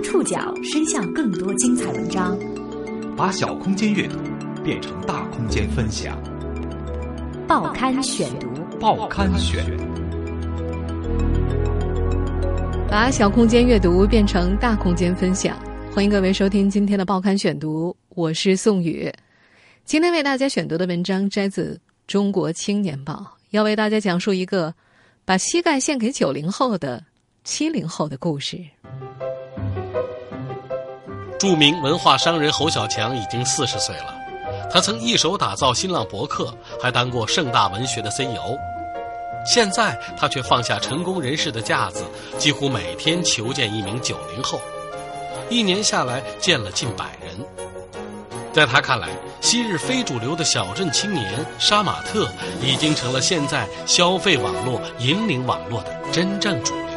将触角伸向更多精彩文章，把小空间阅读变成大空间分享。报刊选读，报刊选，把小空间阅读变成大空间分享。欢迎各位收听今天的报刊选读，我是宋宇。今天为大家选读的文章摘自《中国青年报》，要为大家讲述一个把膝盖献给九零后的七零后的故事。著名文化商人侯小强已经四十岁了，他曾一手打造新浪博客，还当过盛大文学的 CEO。现在他却放下成功人士的架子，几乎每天求见一名九零后，一年下来见了近百人。在他看来，昔日非主流的小镇青年杀马特，已经成了现在消费网络引领网络的真正主流。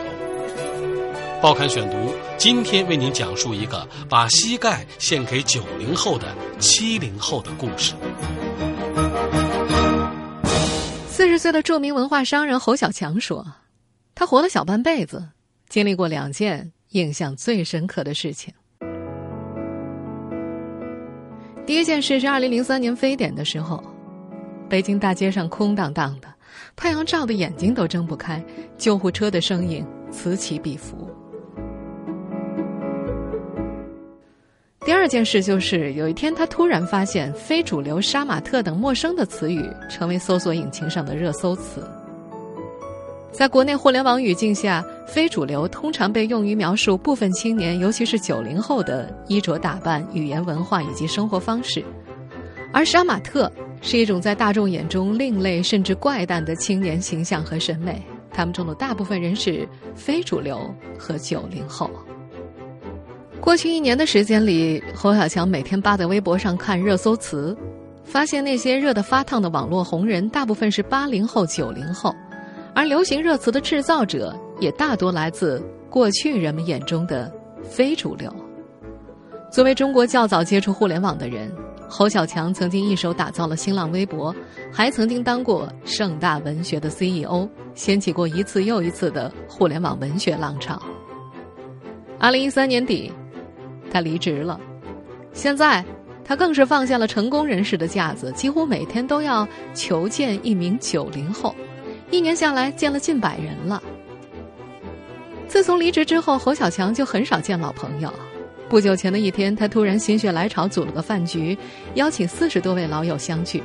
报刊选读，今天为您讲述一个把膝盖献给九零后的七零后的故事。四十岁的著名文化商人侯小强说：“他活了小半辈子，经历过两件印象最深刻的事情。第一件事是二零零三年非典的时候，北京大街上空荡荡的，太阳照的眼睛都睁不开，救护车的声音此起彼伏。”第二件事就是有一天，他突然发现“非主流”“杀马特”等陌生的词语成为搜索引擎上的热搜词。在国内互联网语境下，“非主流”通常被用于描述部分青年，尤其是九零后的衣着打扮、语言文化以及生活方式；而“杀马特”是一种在大众眼中另类甚至怪诞的青年形象和审美。他们中的大部分人是非主流和九零后。过去一年的时间里，侯小强每天扒在微博上看热搜词，发现那些热得发烫的网络红人，大部分是八零后、九零后，而流行热词的制造者也大多来自过去人们眼中的非主流。作为中国较早接触互联网的人，侯小强曾经一手打造了新浪微博，还曾经当过盛大文学的 CEO，掀起过一次又一次的互联网文学浪潮。二零一三年底。他离职了，现在他更是放下了成功人士的架子，几乎每天都要求见一名九零后，一年下来见了近百人了。自从离职之后，侯小强就很少见老朋友。不久前的一天，他突然心血来潮组了个饭局，邀请四十多位老友相聚。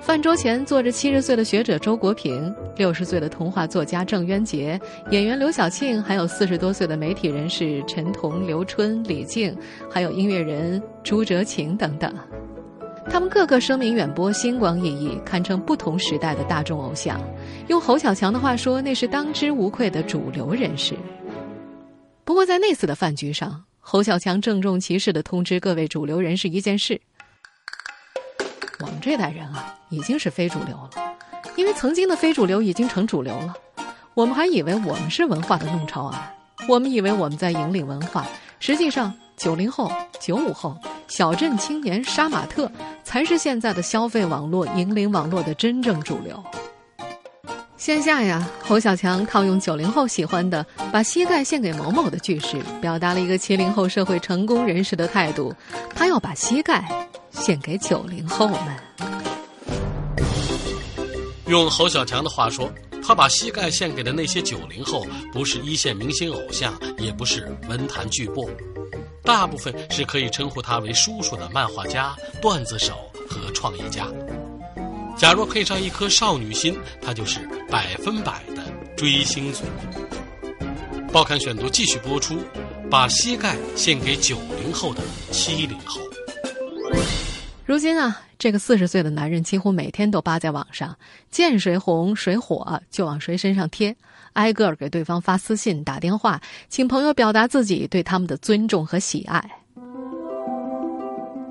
饭桌前坐着七十岁的学者周国平，六十岁的童话作家郑渊洁，演员刘晓庆，还有四十多岁的媒体人士陈彤、刘春、李静，还有音乐人朱哲琴等等。他们个个声名远播，星光熠熠，堪称不同时代的大众偶像。用侯小强的话说，那是当之无愧的主流人士。不过，在那次的饭局上，侯小强郑重其事的通知各位主流人士一件事。我们这代人啊，已经是非主流了，因为曾经的非主流已经成主流了。我们还以为我们是文化的弄潮儿，我们以为我们在引领文化，实际上九零后、九五后、小镇青年、杀马特才是现在的消费网络引领网络的真正主流。线下呀，侯小强套用九零后喜欢的“把膝盖献给某某”的句式，表达了一个七零后社会成功人士的态度：他要把膝盖。献给九零后们。用侯小强的话说，他把膝盖献给的那些九零后，不是一线明星偶像，也不是文坛巨擘，大部分是可以称呼他为叔叔的漫画家、段子手和创业家。假若配上一颗少女心，他就是百分百的追星族。报刊选读继续播出，把膝盖献给九零后的七零后。如今啊，这个四十岁的男人几乎每天都扒在网上，见谁红谁火就往谁身上贴，挨个给对方发私信、打电话，请朋友表达自己对他们的尊重和喜爱。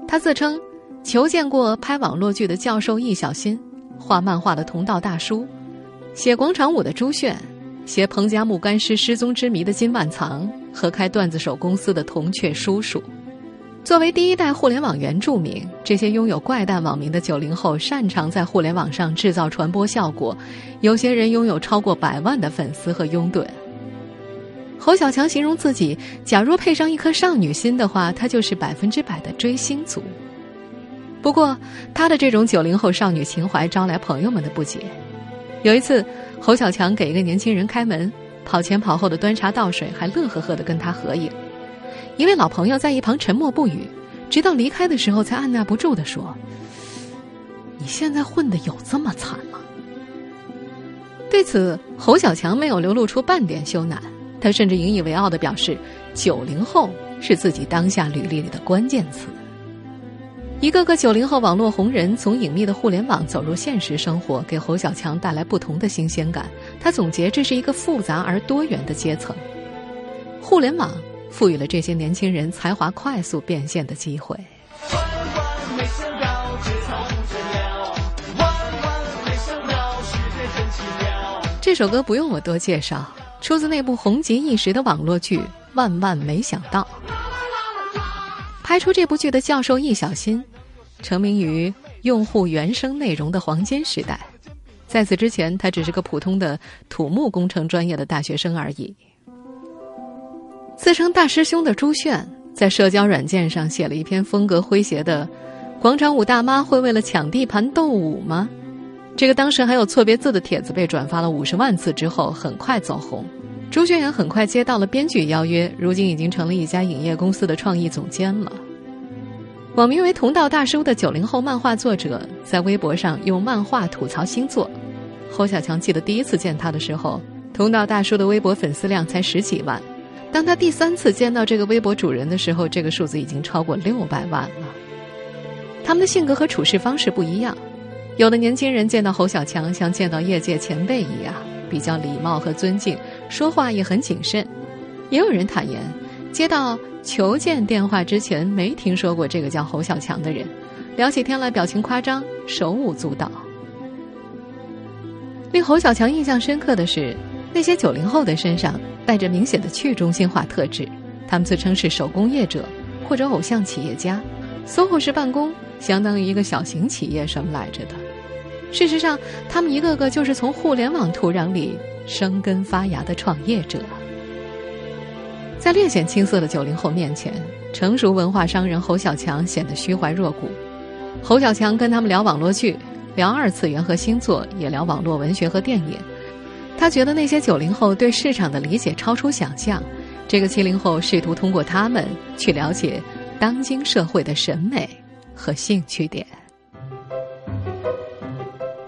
他自称求见过拍网络剧的教授易小新，画漫画的同道大叔，写广场舞的朱炫，写彭加木干尸失踪之谜的金万藏，和开段子手公司的铜雀叔叔。作为第一代互联网原住民，这些拥有怪诞网名的九零后擅长在互联网上制造传播效果。有些人拥有超过百万的粉丝和拥趸。侯小强形容自己，假若配上一颗少女心的话，他就是百分之百的追星族。不过，他的这种九零后少女情怀招来朋友们的不解。有一次，侯小强给一个年轻人开门，跑前跑后的端茶倒水，还乐呵呵的跟他合影。一位老朋友在一旁沉默不语，直到离开的时候才按捺不住的说：“你现在混的有这么惨吗？”对此，侯小强没有流露出半点羞赧，他甚至引以为傲的表示：“九零后是自己当下履历里的关键词。”一个个九零后网络红人从隐秘的互联网走入现实生活，给侯小强带来不同的新鲜感。他总结，这是一个复杂而多元的阶层。互联网赋予了这些年轻人才华快速变现的机会。这首歌不用我多介绍，出自那部红极一时的网络剧《万万没想到》。拍出这部剧的教授易小新，成名于用户原生内容的黄金时代。在此之前，他只是个普通的土木工程专业的大学生而已。自称大师兄的朱炫，在社交软件上写了一篇风格诙谐的“广场舞大妈会为了抢地盘斗舞吗？”这个当时还有错别字的帖子被转发了五十万次之后，很快走红。朱炫也很快接到了编剧邀约，如今已经成了一家影业公司的创意总监了。网名为“同道大叔”的九零后漫画作者，在微博上用漫画吐槽星座。侯小强记得第一次见他的时候，同道大叔的微博粉丝量才十几万。当他第三次见到这个微博主人的时候，这个数字已经超过六百万了。他们的性格和处事方式不一样，有的年轻人见到侯小强像见到业界前辈一样，比较礼貌和尊敬。说话也很谨慎，也有人坦言，接到求见电话之前没听说过这个叫侯小强的人，聊起天来表情夸张，手舞足蹈。令侯小强印象深刻的是，那些九零后的身上带着明显的去中心化特质，他们自称是手工业者或者偶像企业家，SOHO 式办公相当于一个小型企业什么来着的。事实上，他们一个个就是从互联网土壤里。生根发芽的创业者，在略显青涩的九零后面前，成熟文化商人侯小强显得虚怀若谷。侯小强跟他们聊网络剧，聊二次元和星座，也聊网络文学和电影。他觉得那些九零后对市场的理解超出想象，这个七零后试图通过他们去了解当今社会的审美和兴趣点。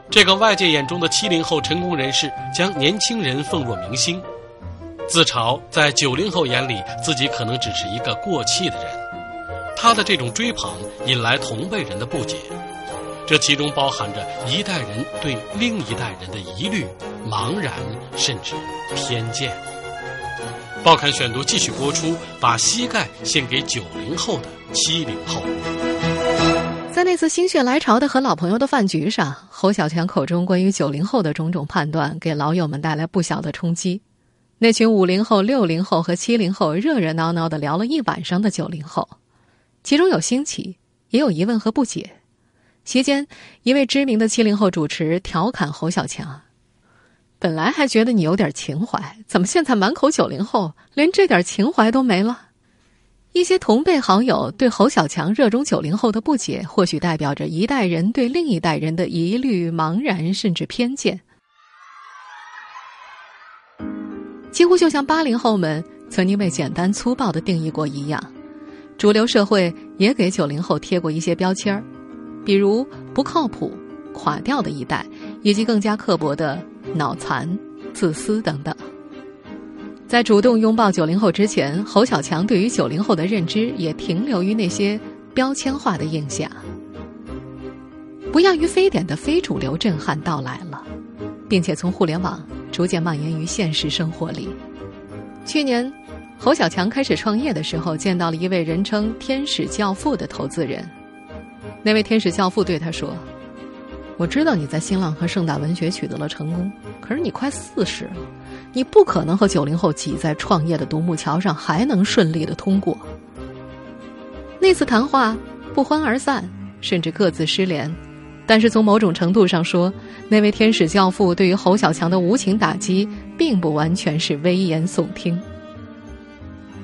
这个外界眼中的七零后成功人士，将年轻人奉若明星，自嘲在九零后眼里自己可能只是一个过气的人。他的这种追捧引来同辈人的不解，这其中包含着一代人对另一代人的疑虑、茫然，甚至偏见。报刊选读继续播出，把膝盖献给九零后的七零后。在那次心血来潮的和老朋友的饭局上，侯小强口中关于九零后的种种判断，给老友们带来不小的冲击。那群五零后、六零后和七零后热热闹闹的聊了一晚上的九零后，其中有新奇，也有疑问和不解。席间，一位知名的七零后主持调侃侯小强：“本来还觉得你有点情怀，怎么现在满口九零后，连这点情怀都没了？”一些同辈好友对侯小强热衷九零后的不解，或许代表着一代人对另一代人的疑虑、茫然，甚至偏见。几乎就像八零后们曾经被简单粗暴的定义过一样，主流社会也给九零后贴过一些标签儿，比如不靠谱、垮掉的一代，以及更加刻薄的脑残、自私等等。在主动拥抱九零后之前，侯小强对于九零后的认知也停留于那些标签化的印象。不亚于非典的非主流震撼到来了，并且从互联网逐渐蔓延于现实生活里。去年，侯小强开始创业的时候，见到了一位人称“天使教父”的投资人。那位天使教父对他说：“我知道你在新浪和盛大文学取得了成功，可是你快四十了。”你不可能和九零后挤在创业的独木桥上，还能顺利的通过。那次谈话不欢而散，甚至各自失联。但是从某种程度上说，那位天使教父对于侯小强的无情打击，并不完全是危言耸听。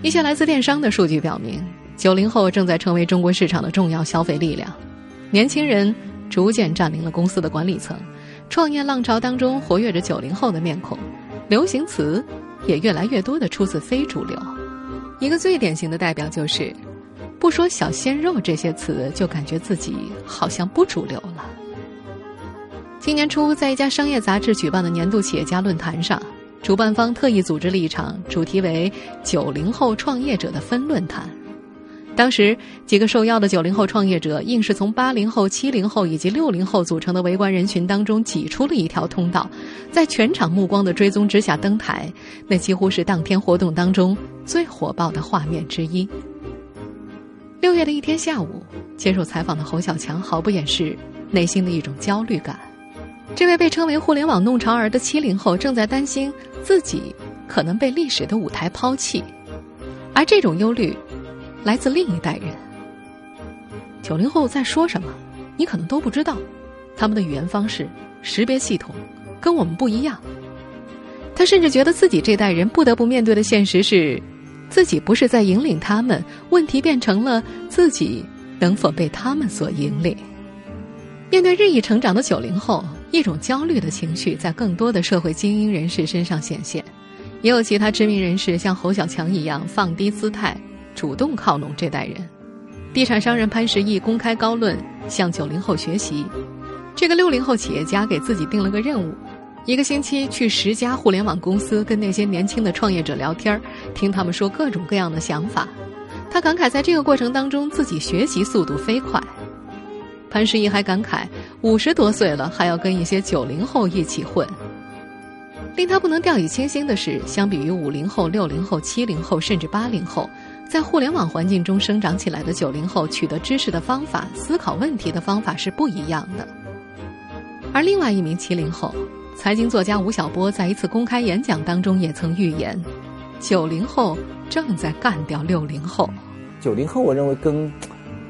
一些来自电商的数据表明，九零后正在成为中国市场的重要消费力量，年轻人逐渐占领了公司的管理层，创业浪潮当中活跃着九零后的面孔，流行词也越来越多的出自非主流。一个最典型的代表就是，不说“小鲜肉”这些词，就感觉自己好像不主流了。今年初，在一家商业杂志举办的年度企业家论坛上，主办方特意组织了一场主题为“九零后创业者”的分论坛。当时，几个受邀的九零后创业者硬是从八零后、七零后以及六零后组成的围观人群当中挤出了一条通道，在全场目光的追踪之下登台，那几乎是当天活动当中最火爆的画面之一。六月的一天下午，接受采访的侯小强毫不掩饰内心的一种焦虑感。这位被称为“互联网弄潮儿”的七零后正在担心自己可能被历史的舞台抛弃，而这种忧虑来自另一代人。九零后在说什么，你可能都不知道，他们的语言方式、识别系统跟我们不一样。他甚至觉得自己这代人不得不面对的现实是，自己不是在引领他们，问题变成了自己能否被他们所引领。面对日益成长的九零后。一种焦虑的情绪在更多的社会精英人士身上显现，也有其他知名人士像侯小强一样放低姿态，主动靠拢这代人。地产商人潘石屹公开高论，向九零后学习。这个六零后企业家给自己定了个任务：一个星期去十家互联网公司，跟那些年轻的创业者聊天，听他们说各种各样的想法。他感慨，在这个过程当中，自己学习速度飞快。潘石屹还感慨，五十多岁了还要跟一些九零后一起混。令他不能掉以轻心的是，相比于五零后、六零后、七零后，甚至八零后，在互联网环境中生长起来的九零后，取得知识的方法、思考问题的方法是不一样的。而另外一名七零后，财经作家吴晓波在一次公开演讲当中也曾预言，九零后正在干掉六零后。九零后，我认为跟。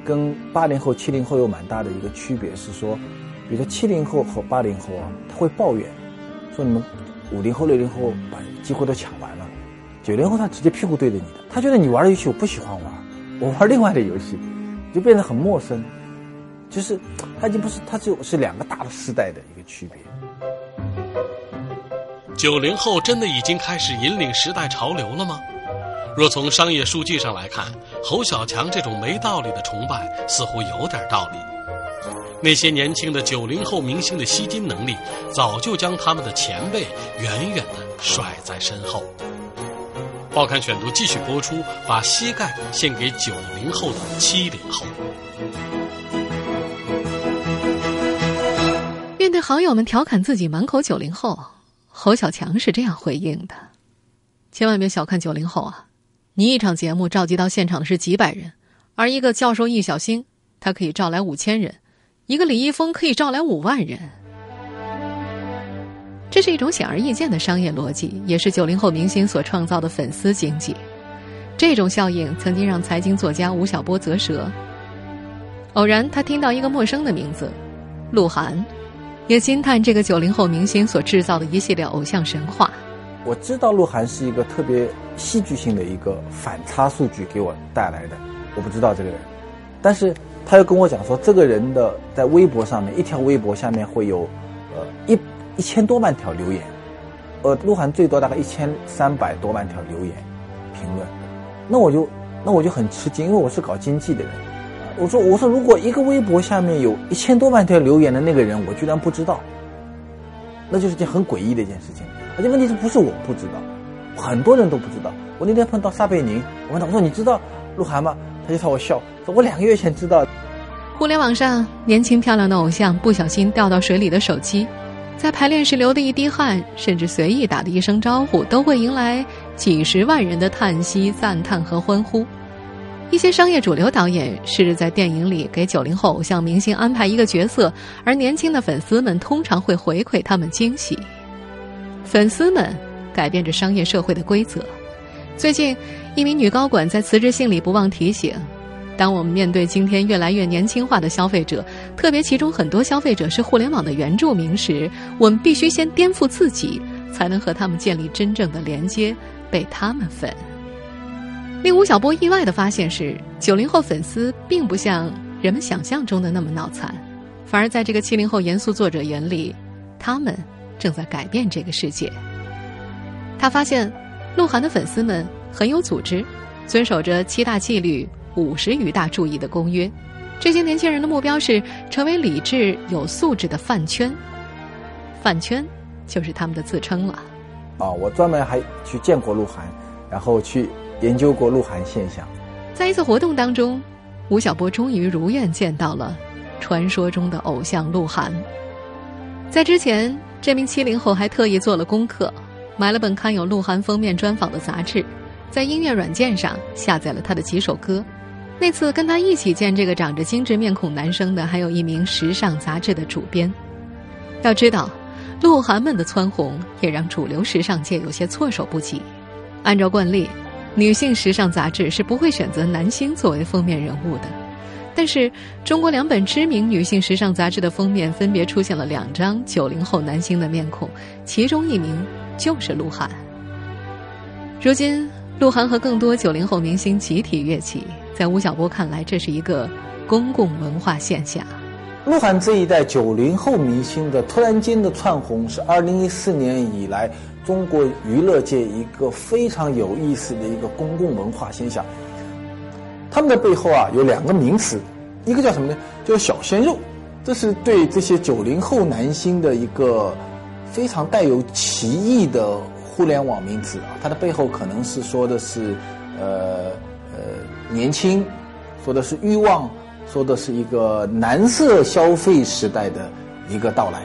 跟八零后、七零后有蛮大的一个区别是说，比如说七零后和八零后啊，他会抱怨，说你们五零后、六零后把机会都抢完了，九零后他直接屁股对着你，他觉得你玩的游戏我不喜欢玩，我玩另外的游戏，就变得很陌生，就是他已经不是，他就是两个大的时代的一个区别。九零后真的已经开始引领时代潮流了吗？若从商业数据上来看，侯小强这种没道理的崇拜似乎有点道理。那些年轻的九零后明星的吸金能力，早就将他们的前辈远远的甩在身后。报刊选读继续播出，把膝盖献给九零后的七零后。面对好友们调侃自己满口九零后，侯小强是这样回应的：“千万别小看九零后啊！”你一场节目召集到现场的是几百人，而一个教授易小星，他可以招来五千人；一个李易峰可以招来五万人。这是一种显而易见的商业逻辑，也是九零后明星所创造的粉丝经济。这种效应曾经让财经作家吴晓波啧舌。偶然，他听到一个陌生的名字——鹿晗，也惊叹这个九零后明星所制造的一系列偶像神话。我知道鹿晗是一个特别戏剧性的一个反差数据给我带来的，我不知道这个人，但是他又跟我讲说，这个人的在微博上面一条微博下面会有，呃一一千多万条留言，呃鹿晗最多大概一千三百多万条留言评论，那我就那我就很吃惊，因为我是搞经济的人，我说我说如果一个微博下面有一千多万条留言的那个人，我居然不知道，那就是件很诡异的一件事情。而且问题是不是我不知道，很多人都不知道。我那天碰到撒贝宁，我问他，我说你知道鹿晗吗？他就朝我笑，说我两个月前知道。互联网上，年轻漂亮的偶像不小心掉到水里的手机，在排练时流的一滴汗，甚至随意打的一声招呼，都会迎来几十万人的叹息、赞叹和欢呼。一些商业主流导演试着在电影里给九零后偶像明星安排一个角色，而年轻的粉丝们通常会回馈他们惊喜。粉丝们改变着商业社会的规则。最近，一名女高管在辞职信里不忘提醒：当我们面对今天越来越年轻化的消费者，特别其中很多消费者是互联网的原住民时，我们必须先颠覆自己，才能和他们建立真正的连接，被他们粉。令吴晓波意外的发现是，九零后粉丝并不像人们想象中的那么脑残，反而在这个七零后严肃作者眼里，他们正在改变这个世界。他发现，鹿晗的粉丝们很有组织，遵守着七大纪律、五十余大注意的公约。这些年轻人的目标是成为理智、有素质的饭圈。饭圈就是他们的自称了。啊，我专门还去见过鹿晗，然后去研究过鹿晗现象。在一次活动当中，吴晓波终于如愿见到了传说中的偶像鹿晗。在之前，这名七零后还特意做了功课，买了本刊有鹿晗封面专访的杂志，在音乐软件上下载了他的几首歌。那次跟他一起见这个长着精致面孔男生的，还有一名时尚杂志的主编。要知道，鹿晗们的蹿红也让主流时尚界有些措手不及。按照惯例，女性时尚杂志是不会选择男星作为封面人物的。但是，中国两本知名女性时尚杂志的封面分别出现了两张九零后男星的面孔，其中一名就是鹿晗。如今，鹿晗和更多九零后明星集体跃起。在吴晓波看来，这是一个公共文化现象。鹿晗这一代九零后明星的突然间的窜红，是二零一四年以来中国娱乐界一个非常有意思的一个公共文化现象。他们的背后啊有两个名词，一个叫什么呢？叫小鲜肉，这是对这些九零后男星的一个非常带有歧义的互联网名词啊。它的背后可能是说的是，呃。年轻，说的是欲望，说的是一个男色消费时代的一个到来。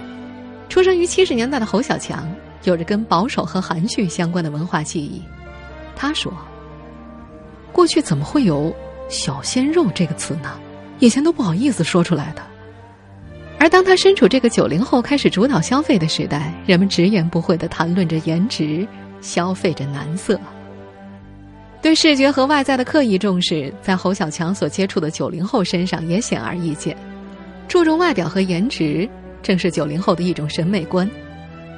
出生于七十年代的侯小强，有着跟保守和含蓄相关的文化记忆。他说：“过去怎么会有‘小鲜肉’这个词呢？以前都不好意思说出来的。而当他身处这个九零后开始主导消费的时代，人们直言不讳的谈论着颜值，消费着男色。”对视觉和外在的刻意重视，在侯小强所接触的九零后身上也显而易见。注重外表和颜值，正是九零后的一种审美观。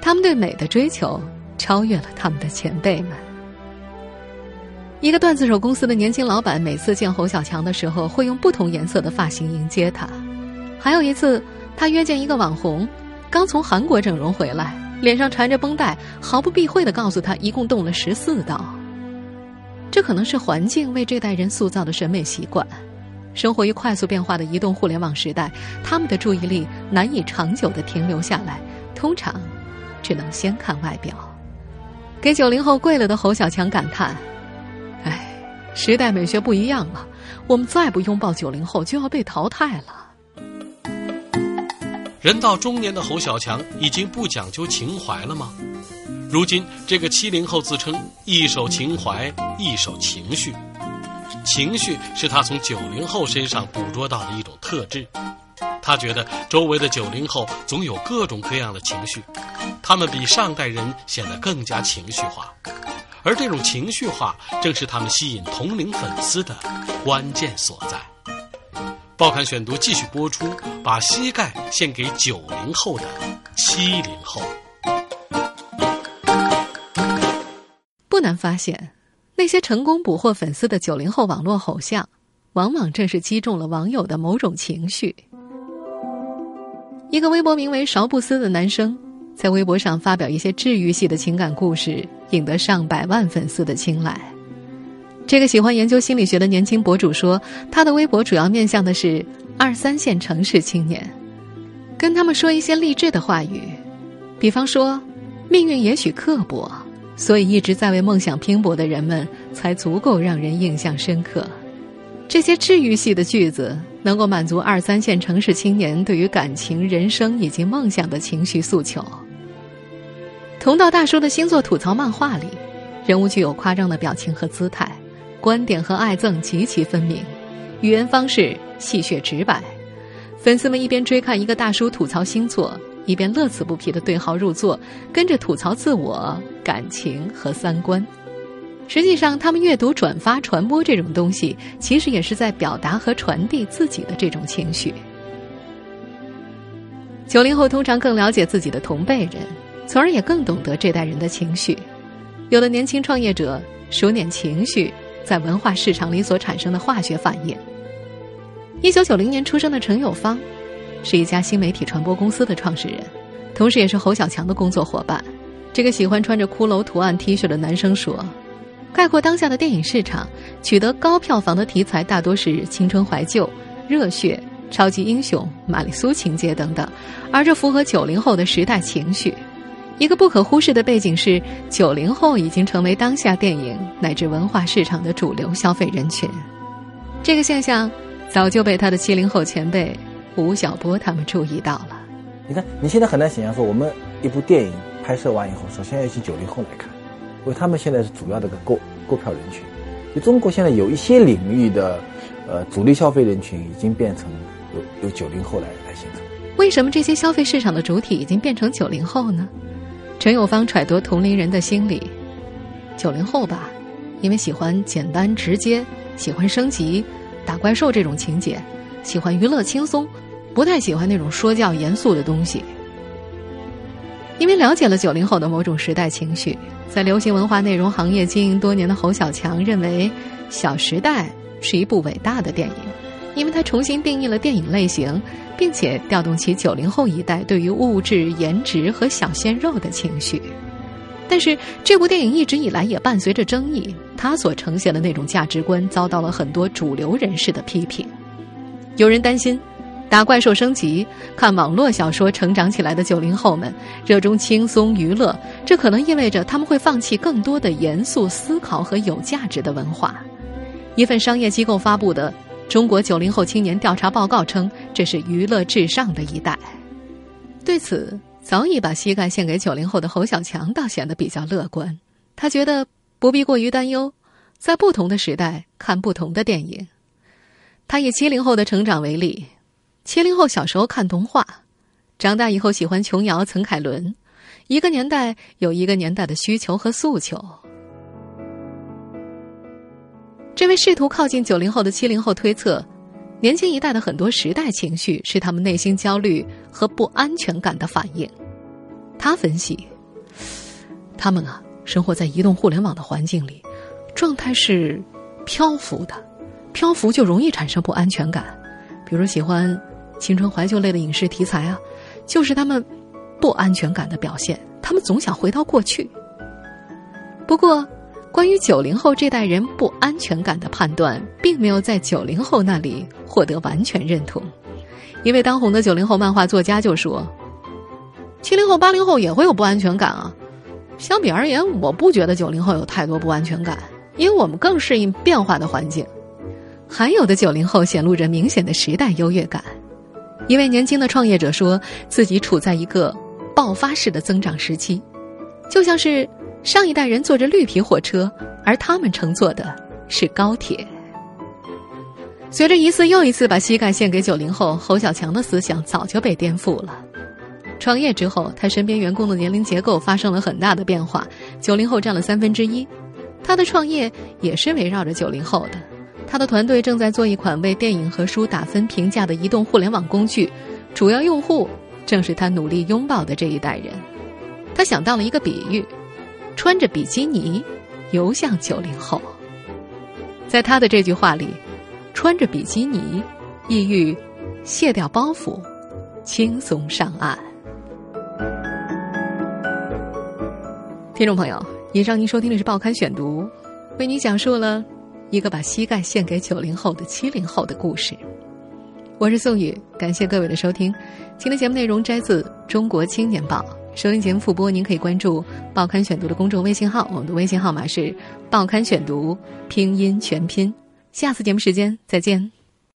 他们对美的追求超越了他们的前辈们。一个段子手公司的年轻老板，每次见侯小强的时候，会用不同颜色的发型迎接他。还有一次，他约见一个网红，刚从韩国整容回来，脸上缠着绷带，毫不避讳的告诉他，一共动了十四刀。这可能是环境为这代人塑造的审美习惯。生活于快速变化的移动互联网时代，他们的注意力难以长久的停留下来，通常只能先看外表。给九零后跪了的侯小强感叹：“哎，时代美学不一样了，我们再不拥抱九零后，就要被淘汰了。”人到中年的侯小强已经不讲究情怀了吗？如今，这个七零后自称一手情怀，一手情绪。情绪是他从九零后身上捕捉到的一种特质。他觉得周围的九零后总有各种各样的情绪，他们比上代人显得更加情绪化，而这种情绪化正是他们吸引同龄粉丝的关键所在。报刊选读继续播出，把膝盖献给九零后的七零后。不难发现，那些成功捕获粉丝的九零后网络偶像，往往正是击中了网友的某种情绪。一个微博名为“勺布斯”的男生，在微博上发表一些治愈系的情感故事，引得上百万粉丝的青睐。这个喜欢研究心理学的年轻博主说，他的微博主要面向的是二三线城市青年，跟他们说一些励志的话语，比方说，命运也许刻薄。所以，一直在为梦想拼搏的人们，才足够让人印象深刻。这些治愈系的句子，能够满足二三线城市青年对于感情、人生以及梦想的情绪诉求。同道大叔的星座吐槽漫画里，人物具有夸张的表情和姿态，观点和爱憎极其分明，语言方式戏谑直白。粉丝们一边追看一个大叔吐槽星座。一边乐此不疲的对号入座，跟着吐槽自我、感情和三观。实际上，他们阅读、转发、传播这种东西，其实也是在表达和传递自己的这种情绪。九零后通常更了解自己的同辈人，从而也更懂得这代人的情绪。有的年轻创业者熟稔情绪，在文化市场里所产生的化学反应。一九九零年出生的陈友芳，是一家新媒体传播公司的创始人，同时也是侯小强的工作伙伴。这个喜欢穿着骷髅图案 T 恤的男生说：“概括当下的电影市场，取得高票房的题材大多是青春怀旧、热血、超级英雄、玛丽苏情节等等，而这符合九零后的时代情绪。一个不可忽视的背景是，九零后已经成为当下电影乃至文化市场的主流消费人群。这个现象。”早就被他的七零后前辈吴晓波他们注意到了。你看，你现在很难想象说，我们一部电影拍摄完以后，首先要请九零后来看，因为他们现在是主要的个购购票人群。就中国现在有一些领域的，呃，主力消费人群已经变成由由九零后来来形成。为什么这些消费市场的主体已经变成九零后呢？陈友芳揣度同龄人的心理，九零后吧，因为喜欢简单直接，喜欢升级。打怪兽这种情节，喜欢娱乐轻松，不太喜欢那种说教严肃的东西。因为了解了九零后的某种时代情绪，在流行文化内容行业经营多年的侯小强认为，《小时代》是一部伟大的电影，因为它重新定义了电影类型，并且调动起九零后一代对于物质、颜值和小鲜肉的情绪。但是这部电影一直以来也伴随着争议，它所呈现的那种价值观遭到了很多主流人士的批评。有人担心，打怪兽升级、看网络小说成长起来的九零后们热衷轻松娱乐，这可能意味着他们会放弃更多的严肃思考和有价值的文化。一份商业机构发布的《中国九零后青年调查报告》称，这是娱乐至上的一代。对此。早已把膝盖献给九零后的侯小强倒显得比较乐观，他觉得不必过于担忧，在不同的时代看不同的电影。他以七零后的成长为例，七零后小时候看动画，长大以后喜欢琼瑶、岑凯伦，一个年代有一个年代的需求和诉求。这位试图靠近九零后的七零后推测。年轻一代的很多时代情绪是他们内心焦虑和不安全感的反应。他分析，他们啊，生活在移动互联网的环境里，状态是漂浮的，漂浮就容易产生不安全感。比如喜欢青春怀旧类的影视题材啊，就是他们不安全感的表现。他们总想回到过去。不过。关于九零后这代人不安全感的判断，并没有在九零后那里获得完全认同。一位当红的九零后漫画作家就说：“七零后、八零后也会有不安全感啊。相比而言，我不觉得九零后有太多不安全感，因为我们更适应变化的环境。还有的九零后显露着明显的时代优越感。一位年轻的创业者说自己处在一个爆发式的增长时期，就像是……”上一代人坐着绿皮火车，而他们乘坐的是高铁。随着一次又一次把膝盖献给九零后，侯小强的思想早就被颠覆了。创业之后，他身边员工的年龄结构发生了很大的变化，九零后占了三分之一。他的创业也是围绕着九零后的。他的团队正在做一款为电影和书打分评价的移动互联网工具，主要用户正是他努力拥抱的这一代人。他想到了一个比喻。穿着比基尼游向九零后，在他的这句话里，穿着比基尼，意欲卸掉包袱，轻松上岸。听众朋友，以上您收听的是《报刊选读》，为您讲述了一个把膝盖献给九零后的七零后的故事。我是宋宇，感谢各位的收听。今天节目内容摘自《中国青年报》。收听节目复播，您可以关注《报刊选读》的公众微信号，我们的微信号码是“报刊选读”拼音全拼。下次节目时间再见。